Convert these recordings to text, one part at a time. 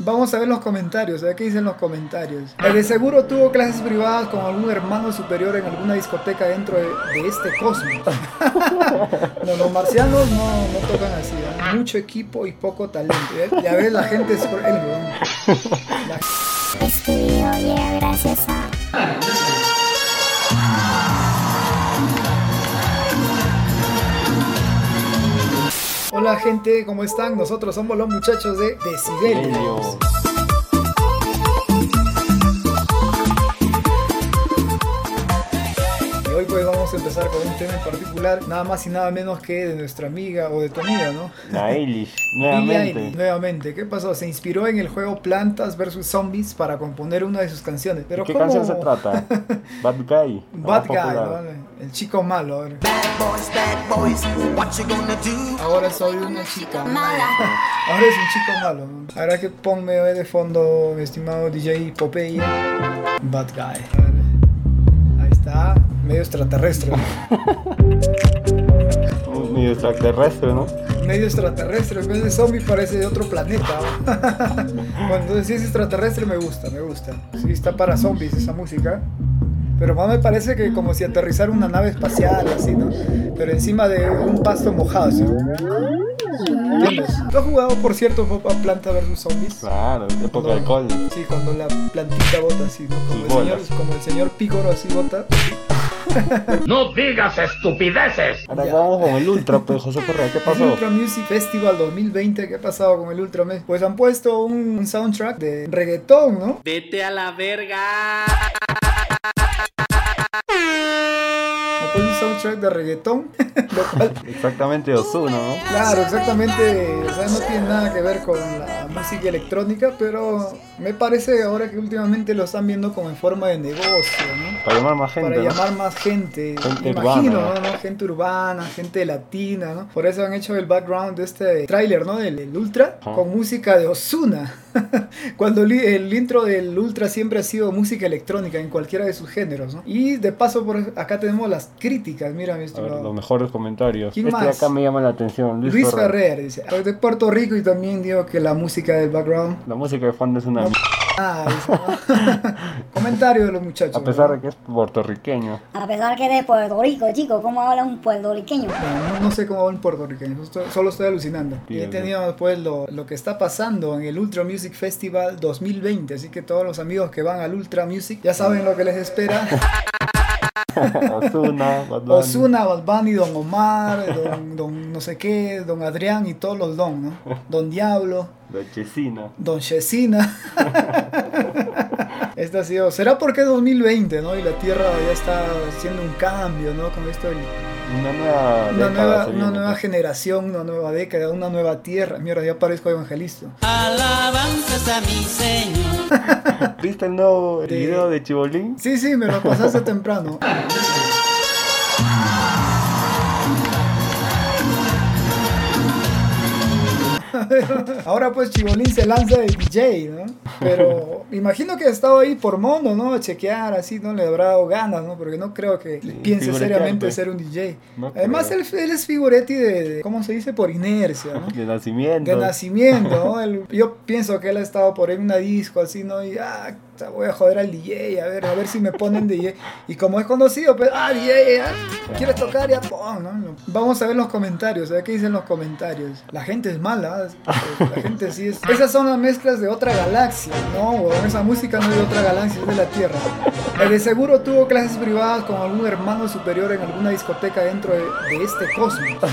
Vamos a ver los comentarios, a ver qué dicen los comentarios. El de seguro tuvo clases privadas con algún hermano superior en alguna discoteca dentro de, este cosmos. no, los marcianos no, no tocan así, ¿eh? mucho equipo y poco talento. ¿eh? Ya ves, la gente es él, weón. La- gracias a Hola gente, ¿cómo están? Nosotros somos los muchachos de Decibelios. Empezar con un tema en particular, nada más y nada menos que de nuestra amiga o de tu amiga, ¿no? La Eilish, Billie Eilish, nuevamente. nuevamente, ¿qué pasó? Se inspiró en el juego Plantas vs Zombies para componer una de sus canciones. Pero ¿Qué ¿cómo? canción se trata? Bad Guy. Bad Guy, popular. ¿no? el chico malo. ahora. Bad boys, bad boys, what you gonna do? Ahora soy una chica mala. Ahora es un chico malo. ¿no? Ahora que ponme de fondo, mi estimado DJ Popeye. Bad Guy. Ahí está, medio extraterrestre. Un medio extraterrestre, ¿no? Medio extraterrestre, en vez de zombie parece de otro planeta. entonces si es extraterrestre me gusta, me gusta. Sí, está para zombies esa música. Pero más me parece que como si aterrizara una nave espacial, así, ¿no? Pero encima de un pasto mojado, ¿sí? ¿Tú has jugado, por cierto, a Planta vs Zombies? Claro, época de No. alcohol. Sí, cuando la plantita bota así, ¿no? Como, el señor, como el señor Pícoro así bota. No digas estupideces. Ahora Ya. vamos con el Ultra, pues, José Correa, ¿qué El pasó? Ultra Music Festival 2020, ¿qué ha pasado con el Ultra Music? Pues han puesto un, un soundtrack de reggaetón, ¿no? Vete a la verga. Han puesto un soundtrack de reggaetón, lo cual, Exactamente Ozuna, ¿no? claro, exactamente, o sea, no tiene nada que ver con la música electrónica, pero me parece ahora que últimamente lo están viendo como en forma de negocio, ¿no? Para llamar más gente, para ¿no? llamar más gente, Gente imagino, urbana. ¿no? ¿no? Gente urbana, gente latina, ¿no? Por eso han hecho el background de este tráiler, ¿no? Del, del Ultra, Ajá. con música de Osuna. Cuando li- el intro del Ultra siempre ha sido música electrónica en cualquiera de sus géneros, ¿no? Y de paso por acá tenemos las críticas, mira mi los mejores comentarios. ¿Quién este más? acá me llama la atención. Luis, Luis Ferrer. Ferrer dice, "Soy de Puerto Rico y también digo que la música del background. La música de fondo es una No. Ah. Comentario de los muchachos. a pesar de que es puertorriqueño. A pesar que de Puerto Rico, chicos, ¿cómo habla un puertorriqueño? No, sé cómo va un puertorriqueño, solo estoy alucinando. Y Bien, teníamos pues lo, lo que está pasando en el Ultra Music Festival 2020, así que todos los amigos que van al Ultra Music ya saben lo que les espera. Ozuna, Bad Bunny. Osuna, Bad Bunny, Don Omar, don, don no sé qué, Don Adrián y todos los Don, ¿no? Don Diablo, La Chesina. Don Chesina. Esta ha sido, será porque es 2020, ¿no? Y la Tierra ya está haciendo un cambio, ¿no? Con esto del Una nueva Una década nueva, se una viene, nueva pues. generación, una nueva década, una nueva tierra. Mierda, ya parezco evangelista. Alabanzas a mi Señor. ¿Viste el nuevo De- video de Chibolín? Sí, sí, me lo pasaste temprano. Ahora pues Chibolín se lanza de DJ, ¿no? Pero imagino que ha estado ahí por mono, ¿no? A chequear, así, ¿no? Le habrá dado ganas, ¿no? Porque no creo que piense figuretear, seriamente pues. ser un DJ. No Además, él, él es figuretti de, de- ¿cómo se dice? Por inercia, ¿no? De nacimiento. de nacimiento, ¿no? Él- yo pienso que él ha estado por ahí en una disco así, ¿no? Y ah, voy a joder al DJ, a ver, a ver si me ponen DJ. Y como es conocido, pues, ah, DJ, ah, ¿quieres tocar? Ya pon, ¿no? Vamos a ver los comentarios, a ver qué dicen los comentarios. La gente es mala, ¿eh? la gente sí es. Esas son las mezclas de otra galaxia, ¿no? Esa música no es de otra galaxia, es de la Tierra. El de seguro tuvo clases privadas con algún hermano superior en alguna discoteca dentro de, de este cosmos.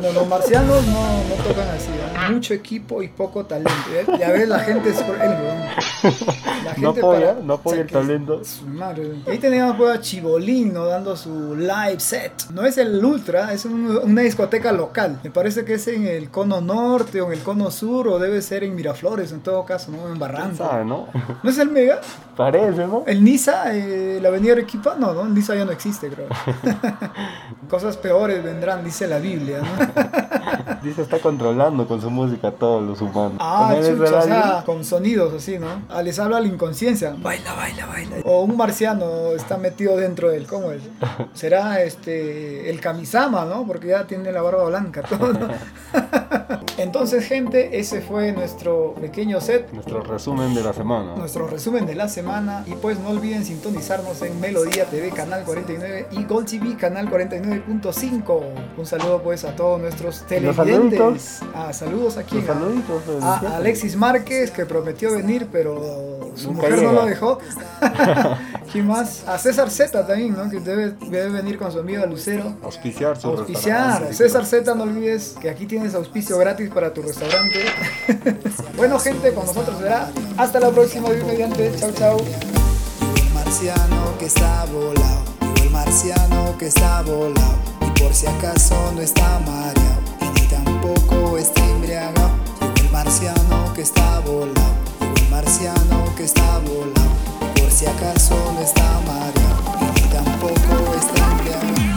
No, los marcianos no, no tocan así, ¿eh? mucho equipo y poco talento. ¿eh? Ya ves, la gente es por él, weón. La No apoya, para- no apoya el talento. su madre. Ahí teníamos pues, a Chibolín ¿no? dando su live set. No es el Ultra, es un- una discoteca local. Me parece que es en el cono norte o en el cono sur o debe ser en Miraflores en todo caso, ¿no? En ¿Quién Barranco. sabe, no? ¿No es el Mega? Parece, ¿no? ¿El Nisa? eh, ¿La avenida Arequipa? No, no, el Nisa ya no existe, creo. Cosas peores vendrán, dice la Biblia, ¿no? Dice está controlando con su música a todos los humanos. Ah, chucha, o sea, con sonidos así, ¿no? Ah, les habla la inconsciencia. Baila, baila, baila. O un marciano está metido dentro de él, ¿cómo es? Será este el Kamisama, ¿no? Porque ya tiene la barba blanca, todo. ¿no? Entonces, gente, ese fue nuestro pequeño set. Nuestro resumen de la semana. Nuestro resumen de la semana y pues no olviden sintonizarnos en Melodía TV Canal 49 y Gold TV Canal 49.5. Un saludo pues a todos nuestros televidentes. Ah, saludos aquí. A siempre. Alexis Márquez que prometió venir pero su Nunca mujer no lo dejó. ¿Quién más? A César Z también, ¿no? Que debe, debe venir con su amiga Lucero. Auspiciar su Auspiciar. César Z, no olvides que aquí tienes auspicio gratis para tu restaurante. bueno, gente, con nosotros será. Hasta la próxima, Dios mediante. Chau, chau. El marciano que está volado. El marciano que está volado. Y por si acaso no está mareado. Y ni tampoco está embriagado. El marciano que está volado. El marciano que está volado por si acaso no está María y tampoco está Andrea.